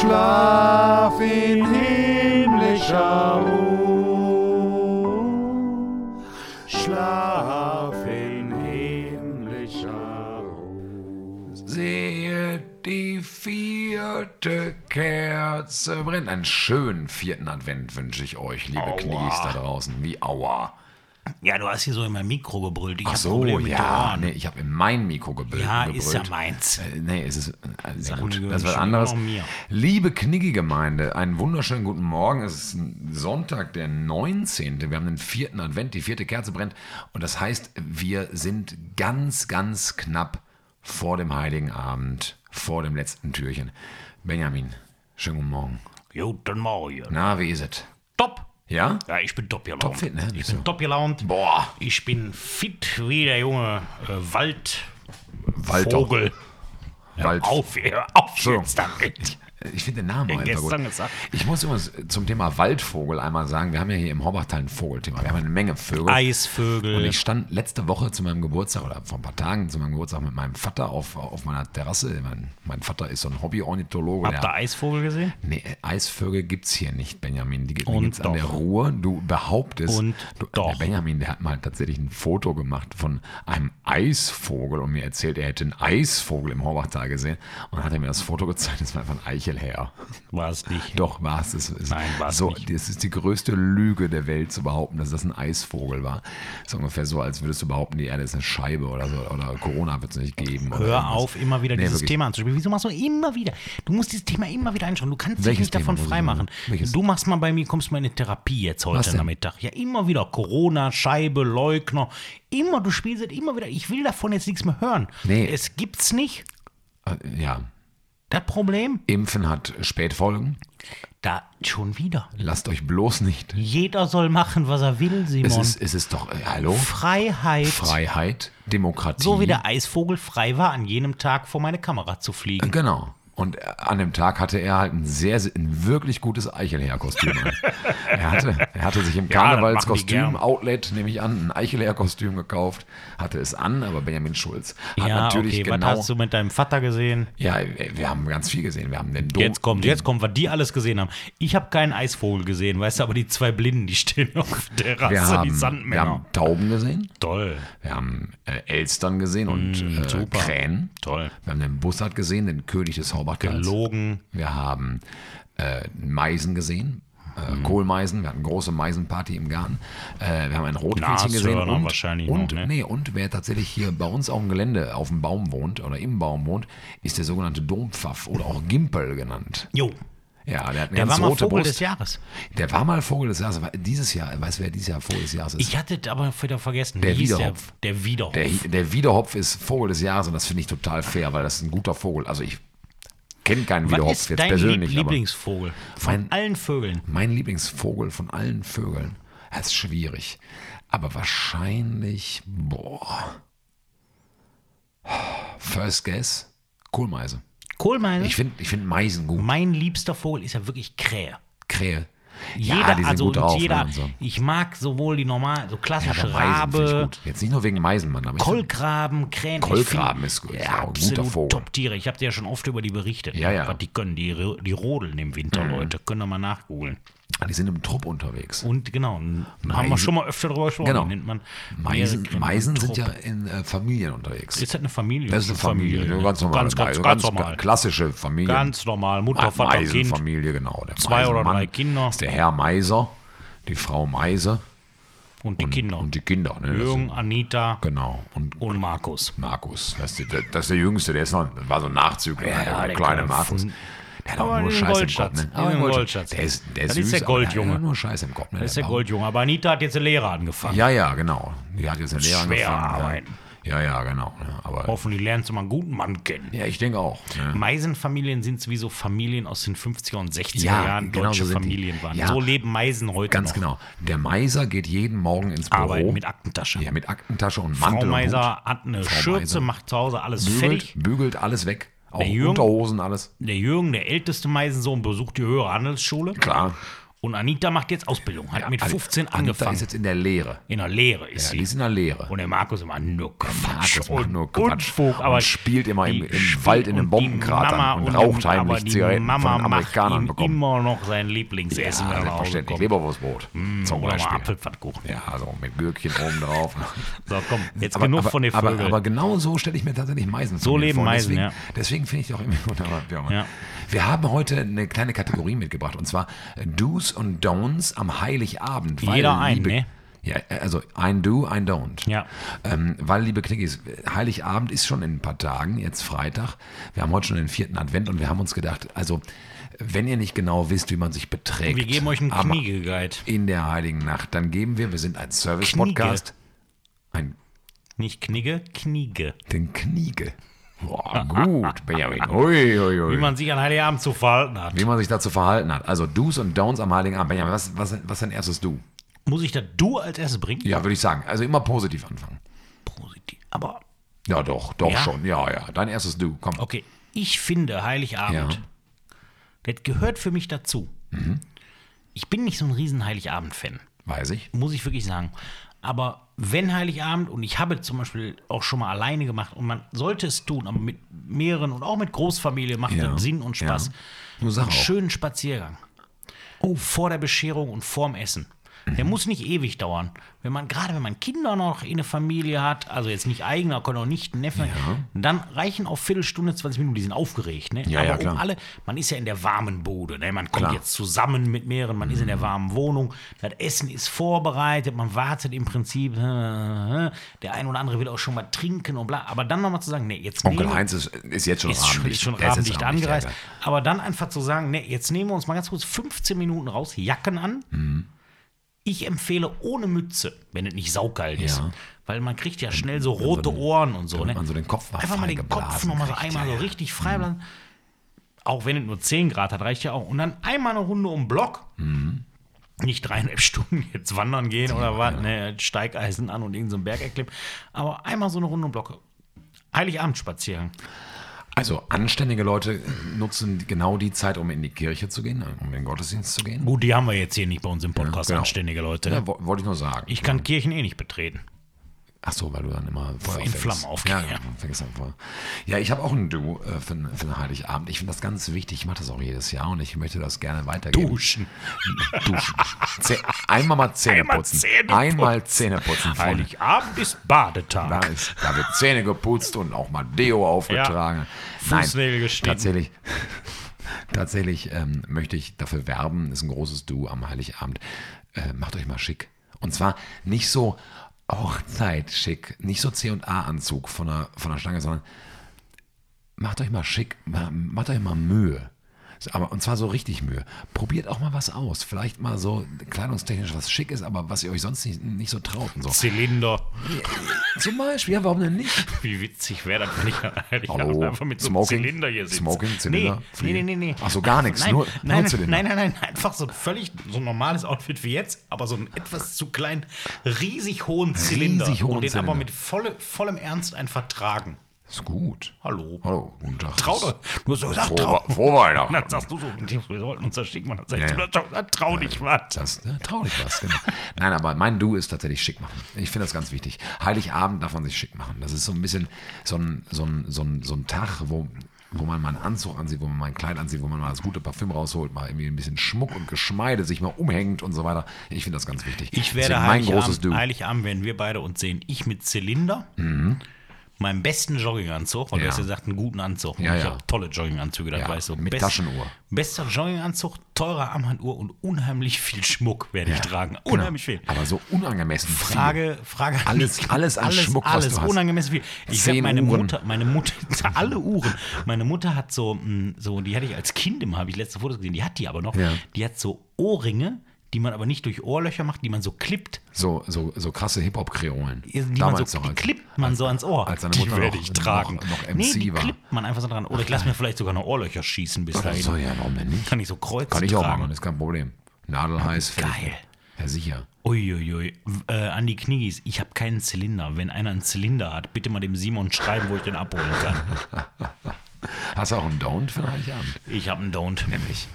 Schlaf in himmlischer Ruhe. Schlaf in himmlischer Ruhe. Sehe die vierte Kerze brennt. Einen schönen vierten Advent wünsche ich euch, liebe Aua. Knies da draußen. Wie Aua. Ja, du hast hier so in mein Mikro gebrüllt. Ich Ach so, ja. Nee, ich habe in mein Mikro gebrüllt. Ja, gebrüllt. ist ja meins. Äh, Nee, es ist, äh, sehr gut. Das ist was anderes. Liebe Kniggi-Gemeinde, einen wunderschönen guten Morgen. Es ist Sonntag, der 19. Wir haben den vierten Advent, die vierte Kerze brennt. Und das heißt, wir sind ganz, ganz knapp vor dem Heiligen Abend, vor dem letzten Türchen. Benjamin, schönen guten Morgen. Guten Morgen. Na, wie ist es? Top. Ja? Ja, ich bin top gelaunt. Topfit, ne? Ich bin du? top gelaunt. Boah. Ich bin fit wie der junge äh, Wald. Walter. Vogel. Wald. Auf, auf So. jetzt damit. Ich finde den Namen auch einfach gut. gesagt. Ich muss übrigens zum Thema Waldvogel einmal sagen, wir haben ja hier im Horbachtal ein Vogelthema. Wir haben eine Menge Vögel. Eisvögel. Und ich stand letzte Woche zu meinem Geburtstag oder vor ein paar Tagen zu meinem Geburtstag mit meinem Vater auf, auf meiner Terrasse. Mein, mein Vater ist so ein Hobby-Ornithologe. Habt ihr Eisvogel gesehen? Nee, Eisvögel gibt's hier nicht, Benjamin. Die gibt Und es an der. Ruhr. Du behauptest, Und du, doch. der Benjamin, der hat mal tatsächlich ein Foto gemacht von einem Eisvogel und mir erzählt, er hätte einen Eisvogel im Horbachtal gesehen und hat er mir das Foto gezeigt. Das war einfach ein Eichelherr. War es nicht. Doch, war es. Es ist- Nein, war's so, nicht. Das ist die größte Lüge der Welt zu behaupten, dass das ein Eisvogel war. Das ist ungefähr so, als würdest du behaupten, die Erde ist eine Scheibe oder so. Oder Corona wird es nicht geben. Hör irgendwas. auf, immer wieder Nee, dieses wirklich. Thema anzuspielen. Wieso machst du immer wieder? Du musst dieses Thema immer wieder einschauen. Du kannst dich Welches nicht davon Thema ich freimachen. Du machst mal bei mir, kommst mal in eine Therapie jetzt heute? Nachmittag. Ja, immer wieder Corona, Scheibe, Leugner. Immer, du spielst es immer wieder. Ich will davon jetzt nichts mehr hören. Nee. Es gibt's nicht. Äh, Ja, Das Problem, Impfen hat Spätfolgen. da schon wieder. Lasst euch bloß nicht. Jeder soll machen, was er will, Simon. Es ist, es ist doch, äh, hallo? Freiheit. Freiheit, Demokratie. So wie der Eisvogel frei war, an jenem Tag vor meine Kamera zu fliegen. Genau. Und äh, an dem Tag hatte er halt ein sehr, ein wirklich gutes Eichelherr-Kostüm er, hatte, er hatte sich im Ja, das machen die Karnevalskostüm, gern. Outlet, nehme ich an, ein Eichelherr-Kostüm gekauft, hatte es an, aber Benjamin Schulz hat Ja, natürlich okay. genau. Was hast du mit deinem Vater gesehen? Ja, wir haben ganz viel gesehen. Wir haben den Dom. Jetzt kommt, jetzt kommt, was die alles gesehen haben. Ich habe keinen Eisvogel gesehen, weißt du, aber die zwei Blinden, die stehen auf der wir Terrasse, haben, die wir Sandmänner. haben Tauben gesehen, Toll, wir haben äh, Elstern gesehen und äh, Mm, super. Krähen. toll. Wir haben den Bussard gesehen, den König des Haubachtals. Gelogen. Wir haben äh, Meisen gesehen, äh, Mhm. Kohlmeisen. Wir hatten eine große Meisenparty im Garten. Äh, wir haben ein Rotkehlchen gesehen. Und, wahrscheinlich und, noch, ne? nee, und wer tatsächlich hier bei uns auf dem Gelände auf dem Baum wohnt oder im Baum wohnt, ist der sogenannte Dompfaff oder auch Gimpel genannt. Jo, Ja, der hat eine der ganz war mal rote Vogel Brust. des Jahres. Der war mal Vogel des Jahres. Dieses Jahr, weißt du, wer dieses Jahr Vogel des Jahres ist? Ich hatte es aber wieder vergessen. Der Wiederhopf. Der, der Wiederhopf. Der, der Wiederhopf ist Vogel des Jahres und das finde ich total fair, weil das ist ein guter Vogel. Also ich kenne keinen Wiederhopf ist jetzt dein persönlich. Lieb aber Lieblingsvogel? Von Mein- allen Vögeln. mein Lieblingsvogel von allen Vögeln. Das ist schwierig. Aber wahrscheinlich, boah. First Guess, Kohlmeise. Kohlmeise. Ich finde ich find Meisen gut. mein liebster Vogel ist ja wirklich Krähe. Krähe. Jeder, ja, die sind also gut drauf. jeder, ne, so. ich mag sowohl die normalen, so Ja, klassische aber ich Rabe. Jetzt nicht nur wegen Meisenmann, aber Kolkraben, Krähen. Kolkraben ist gut, Ja, ja, absolut. Top-Tiere. Ich habe dir ja schon oft über die berichtet. Ja, ja. Was die können, die, die rodeln im Winter, Leute. Können wir mal nachgoogeln. Die sind im Trupp unterwegs. Und genau, haben wir Meisen- schon mal öfter drüber gesprochen. Genau. Nennt man Meisen, Meisen sind ja in äh, Familien unterwegs. Ist das eine Familie? das ist eine Familie, ne? ganz normal. Ganz, ganz, also ganz, normal. klassische Familie. Ganz normal. Mutter, Vater, Kind. Meisenfamilie, genau. Der Zwei oder drei Kinder. Ist der Herr Meiser, die Frau Meise Und die Kinder. und die Kinder. Ne? Jürgen, sind- Anita Genau. Und und Markus. Markus, das ist, der, das ist der Jüngste, der ist noch, war so ein Nachzügler, Ja, der, der kleine Markus. von- Der hat auch Aber nur den Scheiß im Kopf. Goldschatz. Ne? Aber den Goldschatz. Der ist, der ist Das ist süß, der Goldjunge. Der hat nur Scheiß im Kopf. Ne? Ist der Goldjunge. Aber Anita hat jetzt eine Lehre angefangen. Ja, ja, genau. Die hat jetzt eine Lehre Schwer angefangen. arbeiten. Ja. Ja, genau. Aber Hoffentlich lernst du mal einen guten Mann kennen. ja, ich denke auch. Ja. Meisenfamilien sind sowieso Familien aus den 50er und 60er Ja, Jahren, genau deutsche so sind die. Familien waren. Ja. So leben Meisen heute Ganz noch. genau. Der Meiser geht jeden Morgen ins Büro. Mit Aktentasche. ja, mit Aktentasche und Frau Mantel und Meiser hat eine Frau Schürze, Meiser. macht zu Hause alles. Bügelt, fertig. bügelt alles weg. Auch Jürgen- Unterhosen, alles. Der Jürgen, der älteste Meisensohn, besucht die höhere Handelsschule. Klar. Und Anita macht jetzt Ausbildung, hat mit 15 Anita angefangen. ist jetzt in der Lehre. in der Lehre ist Ja, sie. die ist in der Lehre. Und der Markus immer nur Quatsch Markus und nur Quatsch Unfug, aber und spielt immer im- im Wald in den und Bombenkratern Mama und die- raucht heimlich aber Zigaretten Mama von Amerikanern macht bekommen. immer noch sein Lieblingsessen, Hause selbstverständlich. Leberwurstbrot. zum Oder mal Beispiel. Apfelpfannkuchen. Ja, also mit Gürkchen oben drauf. So, komm, jetzt aber, genug aber, von den aber, Vögeln. aber genau so stelle ich mir tatsächlich Meisen So leben vor. Meisen, deswegen, ja. Deswegen finde ich auch wunderbar. immer. Ja. Wir haben heute eine kleine Kategorie mitgebracht und zwar Do's und Don'ts am Heiligabend. weil, Jeder ein, liebe, ne? Ja, also ein Do, ein Don't. Ja. Ähm, weil, liebe Knickis, Heiligabend ist schon in ein paar Tagen, jetzt Freitag. Wir haben heute schon den vierten Advent und wir haben uns gedacht, also wenn ihr nicht genau wisst, wie man sich beträgt. wir geben euch einen Kniegeguide. In der Heiligen Nacht, dann geben wir, wir sind ein Service-Podcast. Ein Nicht Knigge, Kniege. den Kniege. Boah, gut, Benjamin. Ui, ui, ui. Wie man sich an Heiligabend zu verhalten hat. Wie man sich dazu verhalten hat. Also Do's und Don'ts am Heiligen Abend. Benjamin, was, was, was ist dein erstes Du? Muss ich das Du als erstes bringen? Ja, würde ich sagen. Also immer positiv anfangen. Positiv. Aber, Ja, doch, doch Ja? schon. Ja, ja. Dein erstes Du, komm. okay, ich finde Heiligabend, Ja. das gehört für mich dazu. Mhm. Ich bin nicht so ein riesen Heiligabend-Fan. Weiß ich. muss ich wirklich sagen. Aber wenn Heiligabend, und ich habe zum Beispiel auch schon mal alleine gemacht, und man sollte es tun, aber mit mehreren und auch mit Großfamilie macht Ja. Sinn und Spaß. Ja. Einen schönen Spaziergang. Oh, vor der Bescherung und vorm Essen. Der Mhm. muss nicht ewig dauern. Wenn man, gerade wenn man Kinder noch in der Familie hat, also jetzt nicht eigener, können auch nicht Neffen, dann reichen auch Viertelstunde, 20 Minuten, die sind aufgeregt. Ne? Ja, Aber ja, um klar. alle, man ist ja in der warmen Bude, ne? man kommt Klar. jetzt zusammen mit mehreren, man ist in der warmen Wohnung, das Essen ist vorbereitet, man wartet im Prinzip, äh, äh, der ein oder andere will auch schon mal trinken und bla, aber dann nochmal zu sagen, nee, jetzt Onkel nehmen- Heinz ist, ist jetzt schon ist schon, abendlich. ist schon jetzt abendlicht abendlich, angereist. ja. Aber dann einfach zu sagen, nee, jetzt nehmen wir uns mal ganz kurz 15 Minuten raus, Jacken an. Mhm. Ich empfehle ohne Mütze, wenn es nicht saukalt ist. Ja. Weil man kriegt ja schnell so rote Ohren und so. Ne? man so den Kopf mal Einfach mal den Kopf nochmal so einmal ja, so ja. Mhm. richtig frei bleiben. Auch wenn es nur 10 Grad hat, reicht ja auch. Und dann einmal eine Runde um den Block. Mhm. Nicht dreieinhalb Stunden jetzt wandern gehen oder was, ne, Steigeisen an und irgendeinen so Berg erklimmen. Aber einmal so eine Runde um den Block. Heiligabendspaziergang. Also anständige Leute nutzen genau die Zeit, um in die Kirche zu gehen, um in den Gottesdienst zu gehen. Gut, die haben wir jetzt hier nicht bei uns im Podcast, genau. anständige Leute. Ja, wo- wollte ich nur sagen. Ich kann Kirchen eh nicht betreten. Ach so, weil du dann immer Feuer in. Flammen aufgehen, Ja, ja. ja. Feuer. Ja, ich habe auch ein Du äh, für, für den Heiligabend. Ich finde das ganz wichtig. Ich mache das auch jedes Jahr und ich möchte das gerne weitergeben. Duschen. Duschen. Zäh- Einmal mal Zähne Einmal putzen. Zähne. Einmal Zähne putzen. Freunde. Heiligabend ist Badetag. Da, ist, da wird Zähne geputzt und auch mal Deo aufgetragen. Fußnägel geschnitten. Tatsächlich, tatsächlich ähm, möchte ich dafür werben, ist ein großes Du am Heiligabend. Äh, macht euch mal schick. Und zwar nicht so Hochzeit schick, nicht so C&A-Anzug von der, von der Stange, sondern macht euch mal schick, ma- macht euch mal Mühe. Aber, und zwar so richtig Mühe. Probiert auch mal was aus. Vielleicht mal so kleidungstechnisch was schick ist, aber was ihr euch sonst nicht, nicht so traut und so. Zylinder. Zum Beispiel, ja, warum denn nicht? Wie witzig wäre das, wenn ich eigentlich Hallo, einfach mit so einem Zylinder hier sitze. Smoking, Zylinder, Nee, nee, nee, nee. Ach so, gar nichts, Nein, nur- nein, nur nein, Zylinder. nein, nein, nein, einfach so völlig so ein normales Outfit wie jetzt, aber so einen etwas zu kleinen, riesig hohen Zylinder. Riesig hohen und den Zylinder. aber mit volle, vollem Ernst einfach tragen. Ist gut. Hallo. Hallo, guten Tag. Trau doch. Du hast so gesagt, trau. frohe Weihnachten. Dann sagst du so, wir sollten uns das schicken machen. Dann Ja, sagst ja. du, trau, trau dich was. Das ne, traurig was, genau. Nein, aber mein Du ist tatsächlich schick machen. Ich finde das ganz wichtig. Heiligabend darf man sich schick machen. Das ist so ein bisschen so ein, so ein, so ein, so ein Tag, wo, wo man mal einen Anzug ansieht, wo man mal ein Kleid ansieht, wo man mal das gute Parfüm rausholt, mal irgendwie ein bisschen Schmuck und Geschmeide sich mal umhängt und so weiter. Ich finde das ganz wichtig. Ich werde Deswegen mein großes Heiligabend, Du. Heiligabend werden wir beide uns sehen. Ich mit Zylinder, meinem besten Jogginganzug, weil du Ja. hast ja gesagt, einen guten Anzug. Ja, ich ja. habe tolle Jogginganzüge, das Ja, weißt du. mit Taschenuhr. Bester Jogginganzug, teurer Armbanduhr und unheimlich viel Schmuck werde ich tragen. Genau. Unheimlich viel. Aber so unangemessen viel. Frage, Frage Alles- alles an alles, Schmuck, was alles du hast. unangemessen viel. Ich sag, meine Uhren. Mutter, meine Mutter, alle Uhren. Meine Mutter hat so, mh, so, die hatte ich als Kind immer, habe ich letzte Fotos gesehen, die hat die aber noch. Die hat so Ohrringe, die man aber nicht durch Ohrlöcher macht, die man so klippt. So, so, so krasse Hip-Hop-Kreolen. Die man so, die als- klippt man so ans Ohr. als seine die Mutter werde noch- ich tragen. noch- noch nee, MC die war. klippt man einfach so dran. Oder ich lasse mir vielleicht sogar noch Ohrlöcher schießen bis dahin. So, ja, warum denn nicht? Kann ich so kreuzen Kann ich auch tragen. machen, ist kein Problem. Nadelheiß. Geil. Ja, sicher. Uiuiui. Äh, an die Kniggis, ich habe keinen Zylinder. Wenn einer einen Zylinder hat, bitte mal dem Simon schreiben, wo ich den abholen kann. Hast du auch einen Don't für Heiligabend? Ich habe einen Don't. Nämlich.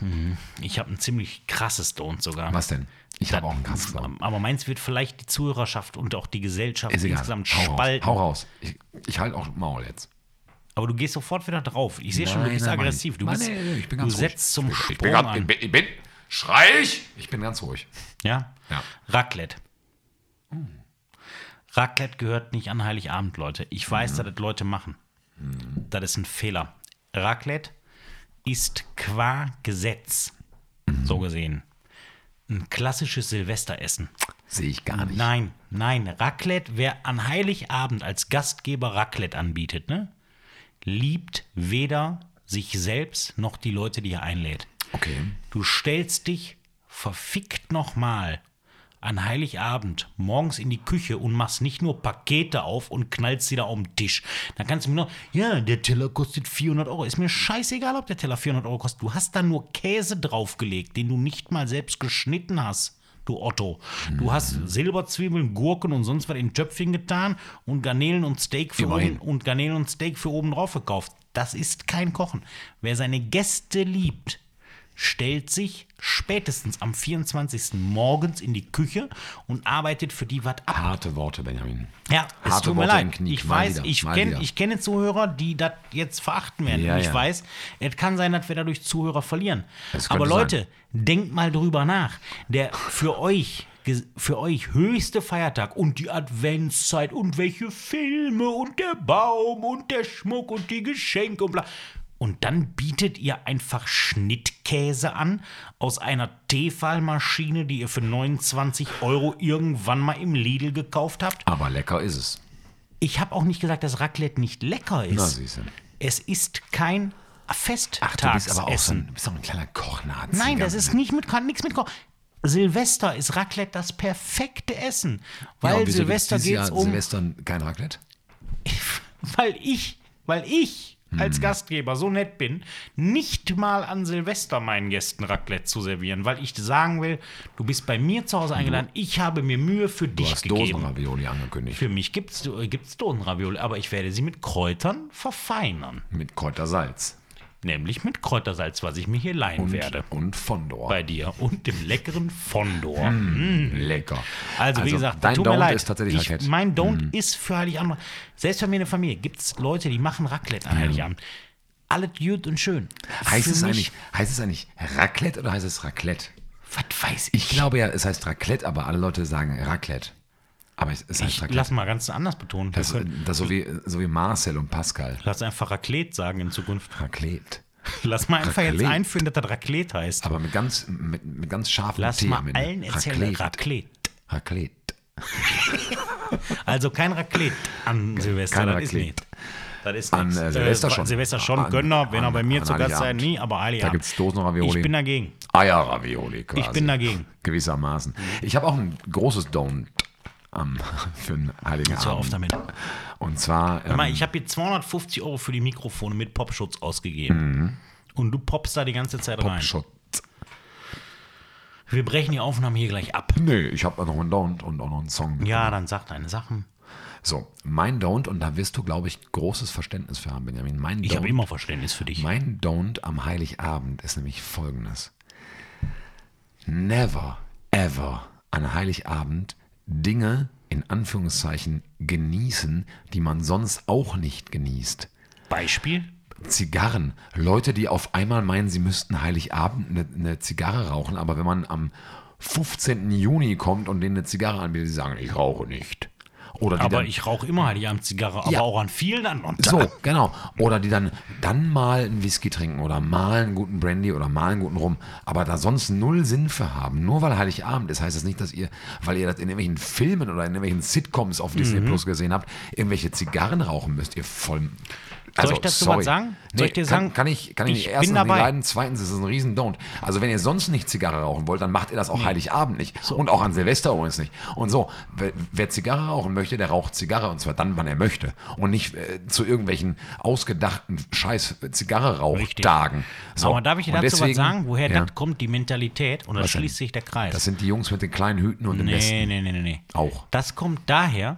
Ich habe ein ziemlich krasses Don't sogar. Was denn? Ich habe auch einen krasses Don't. Aber meins wird vielleicht die Zuhörerschaft und auch die Gesellschaft Ist egal. insgesamt Hau raus. spalten. Hau raus. Ich, ich halte auch Maul jetzt. Aber du gehst sofort wieder drauf. Ich sehe schon, du bist nein, aggressiv. Du, Mann, bist, nee, nee, ich bin du ganz ruhig. setzt zum Ich Sprung bin, grad, an. ich bin, ich bin, schrei ich? Ich bin ganz ruhig. Ja? Ja. Raclette. Raclette gehört nicht an Heiligabend, Leute. Ich weiß, dass das Leute machen. Das ist ein Fehler. Raclette ist qua Gesetz, so gesehen, ein klassisches Silvesteressen. Sehe ich gar nicht. Nein, nein, Raclette, wer an Heiligabend als Gastgeber Raclette anbietet, ne, liebt weder sich selbst noch die Leute, die er einlädt. Okay. Du stellst dich verfickt nochmal an Heiligabend morgens in die Küche und machst nicht nur Pakete auf und knallst sie da auf den Tisch. Dann kannst du mir noch, ja, der Teller kostet 400 Euro. Ist mir scheißegal, ob der Teller 400 Euro kostet. Du hast da nur Käse draufgelegt, den du nicht mal selbst geschnitten hast. Du Otto. Du hast Silberzwiebeln, Gurken und sonst was in Töpfchen getan und Garnelen und Steak für Immerhin. oben und Garnelen und Steak für oben drauf gekauft. Das ist kein Kochen. Wer seine Gäste liebt, stellt sich spätestens am 24. morgens in die Küche und arbeitet für die was ab. Harte Worte, Benjamin. Ja, es Harte tut mir Worte leid. Ich Mal weiß, wieder, ich kenne ich kenne Zuhörer, die das jetzt verachten werden. Ja, ich ja. weiß, es kann sein, dass wir dadurch Zuhörer verlieren. Aber Leute, denkt mal drüber nach. Der für euch für euch höchste Feiertag und die Adventszeit und welche Filme und der Baum und der Schmuck und die Geschenke und bla. Und dann bietet ihr einfach Schnittkäse an aus einer Tefalmaschine, die ihr für 29 Euro irgendwann mal im Lidl gekauft habt. Aber lecker ist es. Ich habe auch nicht gesagt, dass Raclette nicht lecker ist. Na, siehst du. Es ist kein Festtagsessen. Ach, du bist aber auch so ein, bist auch ein kleiner Kochnazi. Nein, das ist nicht mit, nichts mit Kochen. Silvester ist Raclette das perfekte Essen. Weil Ja, Silvester geht es um. Silvester kein Raclette? Weil ich, weil ich. Als Gastgeber so nett bin, nicht mal an Silvester meinen Gästen Raclette zu servieren, weil ich sagen will, du bist bei mir zu Hause eingeladen, ich habe mir Mühe für Du dich hast gegeben. Dosenravioli angekündigt. Für mich gibt es gibt's Dosenravioli, aber ich werde sie mit Kräutern verfeinern. Mit Kräutersalz. Nämlich mit Kräutersalz, was ich mir hier leihen Und, werde. und Fondor. Bei dir und dem leckeren Fondor. Lecker. Also, wie gesagt, dein tut mir Don't leid. ist tatsächlich ich, Raclette. Mein Don't ist für Heiligabend. Selbst bei mir in der Familie gibt es Leute, die machen Raclette an Heiligabend. Alles gut und schön. Heißt Für es, eigentlich, heißt es eigentlich Raclette oder heißt es Raclette? Was weiß Ich ich? glaube ja, es heißt Raclette, aber alle Leute sagen Raclette. Aber es, es heißt Ich lass mal ganz anders betonen. Das, das so, wie, so wie Marcel und Pascal. lass einfach Raclette sagen in Zukunft. Raclette. Lass mal einfach jetzt Raclette. einführen, dass das Raclette heißt. Aber mit ganz, mit, mit ganz scharfem Lass T mal allen erzählen, Raclette. Raclette. Also kein Raclette an Silvester. Kein das ist Raclette. nicht. Das ist An, äh, Silvester schon. Silvester schon, An- Gönner, wenn er an- bei mir zu Gast sein, nie, aber Heiligabend. Da gibt's Dosenravioli. Ich bin dagegen. Eierravioli quasi. Ich bin dagegen. Gewissermaßen. Ich habe auch ein großes Don't am, für einen Heiligen Jetzt hör auf Abend. damit. Und zwar, ähm, Mal, ich habe hier 250 Euro für die Mikrofone mit Popschutz ausgegeben. Und du poppst da die ganze Zeit rein. Popschutz. Wir brechen die Aufnahme hier gleich ab. Nee, ich habe noch einen Don't und auch noch einen Song. Ja, dann sag deine Sachen. So, mein Don't, und da wirst du, glaube ich, großes Verständnis für haben, Benjamin. Mein Ich habe Don't, immer Verständnis für dich. mein Don't am Heiligabend ist nämlich folgendes. Never, ever an Heiligabend Dinge in Anführungszeichen genießen, die man sonst auch nicht genießt. Beispiel? Zigarren. Leute, die auf einmal meinen, sie müssten Heiligabend eine, eine Zigarre rauchen, aber wenn man am 15. Juni kommt und denen eine Zigarre anbietet, die sagen, ich rauche nicht. Oder Aber dann, ich rauche immer Heiligabend Zigarre, aber Ja. auch an vielen anderen So, Tagen. genau. Oder die dann, dann mal einen Whisky trinken oder mal einen guten Brandy oder mal einen guten Rum, aber da sonst null Sinn für haben. Nur weil Heiligabend ist, heißt das nicht, dass ihr, weil ihr das in irgendwelchen Filmen oder in irgendwelchen Sitcoms auf Disney Mhm. Plus gesehen habt, irgendwelche Zigarren rauchen müsst. Ihr voll. Also, Soll ich dazu sorry. was sagen? Soll ich dir kann, sagen? Kann ich, kann ich, Ich nicht. Erstens nicht leiden, zweitens ist es ein riesen Don't. Also wenn ihr sonst nicht Zigarre rauchen wollt, dann macht ihr das auch Heiligabend nicht. Und auch an Silvester übrigens nicht. Und so, wer, wer Zigarre rauchen möchte, der raucht Zigarre und zwar dann, wann er möchte. Und nicht äh, zu irgendwelchen ausgedachten scheiß zigarre rauchtagen So. Aber darf ich dir dazu was deswegen- sagen, woher ja, das kommt, die Mentalität? Und da Was schließt sich der Kreis. Das sind die Jungs mit den kleinen Hüten und dem nee, Westen. nee, nee, nee, nee. Auch. Das kommt daher,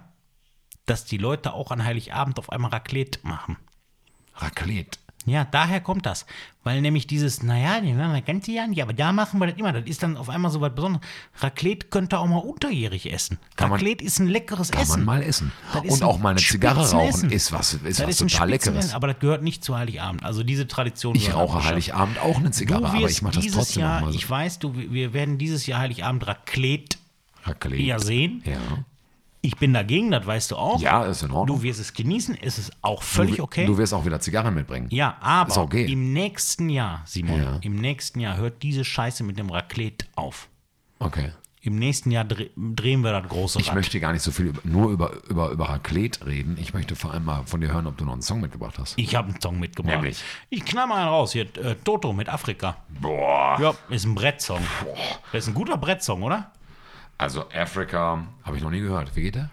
dass die Leute auch an Heiligabend auf einmal Raclette machen. Raclette. Ja, daher kommt das. Weil nämlich dieses, naja, den machen wir das ganze Jahr nicht, aber da machen wir das immer. Das ist dann auf einmal so was Besonderes. Raclette könnte auch mal unterjährig essen. Kann man- Raclette ist ein leckeres Kann Essen. man mal essen. Und auch mal eine Zigarre rauchen ist was, ist Das was ist ein total Leckeres. Aber das gehört nicht zu Heiligabend. Also diese Tradition. Ich rauche. Heiligabend auch eine Zigarre, aber ich mache das trotzdem Jahr, mal so. Ich weiß, du, wir werden dieses Jahr Heiligabend Raclette Raclette. eher sehen. Ja. Ich bin dagegen, das weißt du auch. Ja, ist in Ordnung. Du wirst es genießen, es ist auch völlig du, okay. Du wirst auch wieder Zigarren mitbringen. ja, aber okay. im nächsten Jahr, Simon, Ja. im nächsten Jahr hört diese Scheiße mit dem Raclette auf. Okay. Im nächsten Jahr dreh, drehen wir das große Ich Rad. möchte gar nicht so viel über, nur über, über, über Raclette reden. Ich möchte vor allem mal von dir hören, ob du noch einen Song mitgebracht hast. ich habe einen Song mitgebracht. Nämlich? Ich knall mal einen raus. Hier, äh, Toto mit Afrika. Boah. Ja, ist ein Brettsong. Das ist ein guter Brettsong, oder? Also Africa habe ich noch nie gehört. Wie geht der?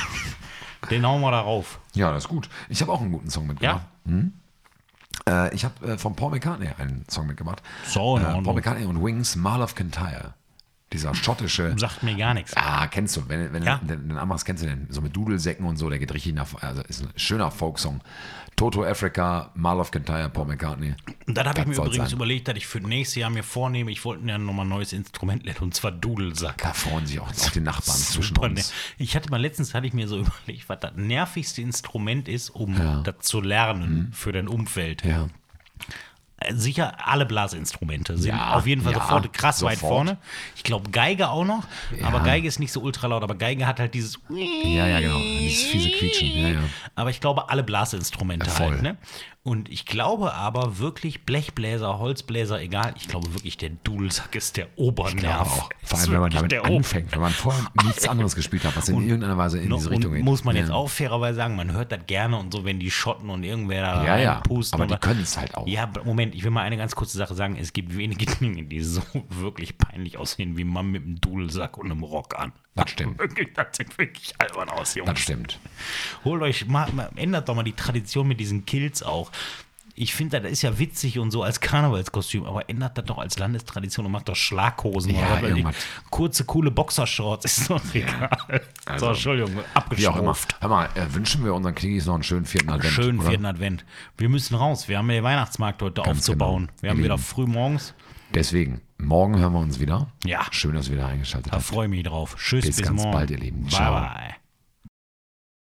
Den hauen wir da rauf. Ja, das ist gut. Ich habe auch einen guten Song mitgebracht. Äh, ich habe äh, von Paul McCartney einen Song mitgebracht. So, äh, Paul. McCartney und Wings, Marl of Kintyre. Dieser schottische. Sagt mir gar nichts. Ah, kennst du, wenn, wenn Ja. den, den anmachst, kennst du den, so mit Dudelsäcken und so, der geht richtig nach, also ist ein schöner Folksong. Toto Africa, Marl of Kintyre, Paul McCartney. Und dann habe ich mir übrigens sein. überlegt, dass ich für nächstes Jahr mir vornehme, ich wollte ja nochmal ein neues Instrument lernen, und zwar Dudelsack. Da freuen sich auch, auch die Nachbarn zwischen uns. Ich hatte mal letztens hatte ich mir so überlegt, was das nervigste Instrument ist, um das zu lernen für dein Umfeld. Mhm. Ja. Sicher alle Blasinstrumente sind Ja, auf jeden Fall ja, sofort krass weit sofort. vorne. Ich glaube Geige auch noch, aber Ja. Geige ist nicht so ultra laut, aber Geige hat halt dieses ja, ja, genau. Dieses fiese Quietschen. Aber ich glaube, alle Blasinstrumente Ja, voll. halt, ne? Und ich glaube aber wirklich, Blechbläser, Holzbläser, egal, ich glaube wirklich, der Dudelsack ist der Obernerv. Auch. Vor allem, wenn man damit anfängt, wenn man vorher nichts anderes gespielt hat, was in irgendeiner Weise in diese Richtung und geht. muss man jetzt auch fairerweise sagen, man hört das gerne und so, wenn die Schotten und irgendwer da Ja, ja, reinpusten. aber die können es halt auch. Ja, aber Moment, ich will mal eine ganz kurze Sache sagen. Es gibt wenige Dinge, die so wirklich peinlich aussehen wie Mann mit einem Dudelsack und einem Rock an. Das stimmt. Das sieht wirklich albern aus, Jungs. Das stimmt. Holt euch, mal, ändert doch mal die Tradition mit diesen Kills auch. Ich finde, das ist ja witzig und so als Karnevalskostüm, aber ändert das doch als Landestradition und macht doch Schlaghosen Ja, oder irgendwas. kurze, coole Boxershorts, ist doch egal. Also, so, Entschuldigung, Wie auch immer. abgeschrumpft. Hör mal, äh, wünschen wir unseren Kniggis noch einen schönen vierten Advent. Schönen oder? vierten Advent. Wir müssen raus. Wir haben den Weihnachtsmarkt heute aufzubauen. genau. Wir haben wieder früh morgens. Deswegen, morgen hören wir uns wieder. Ja. Schön, dass ihr wieder eingeschaltet Da habt. freue ich mich drauf. Tschüss, Bis bis, ganz morgen. bald, ihr Lieben. Bye, Ciao. bye.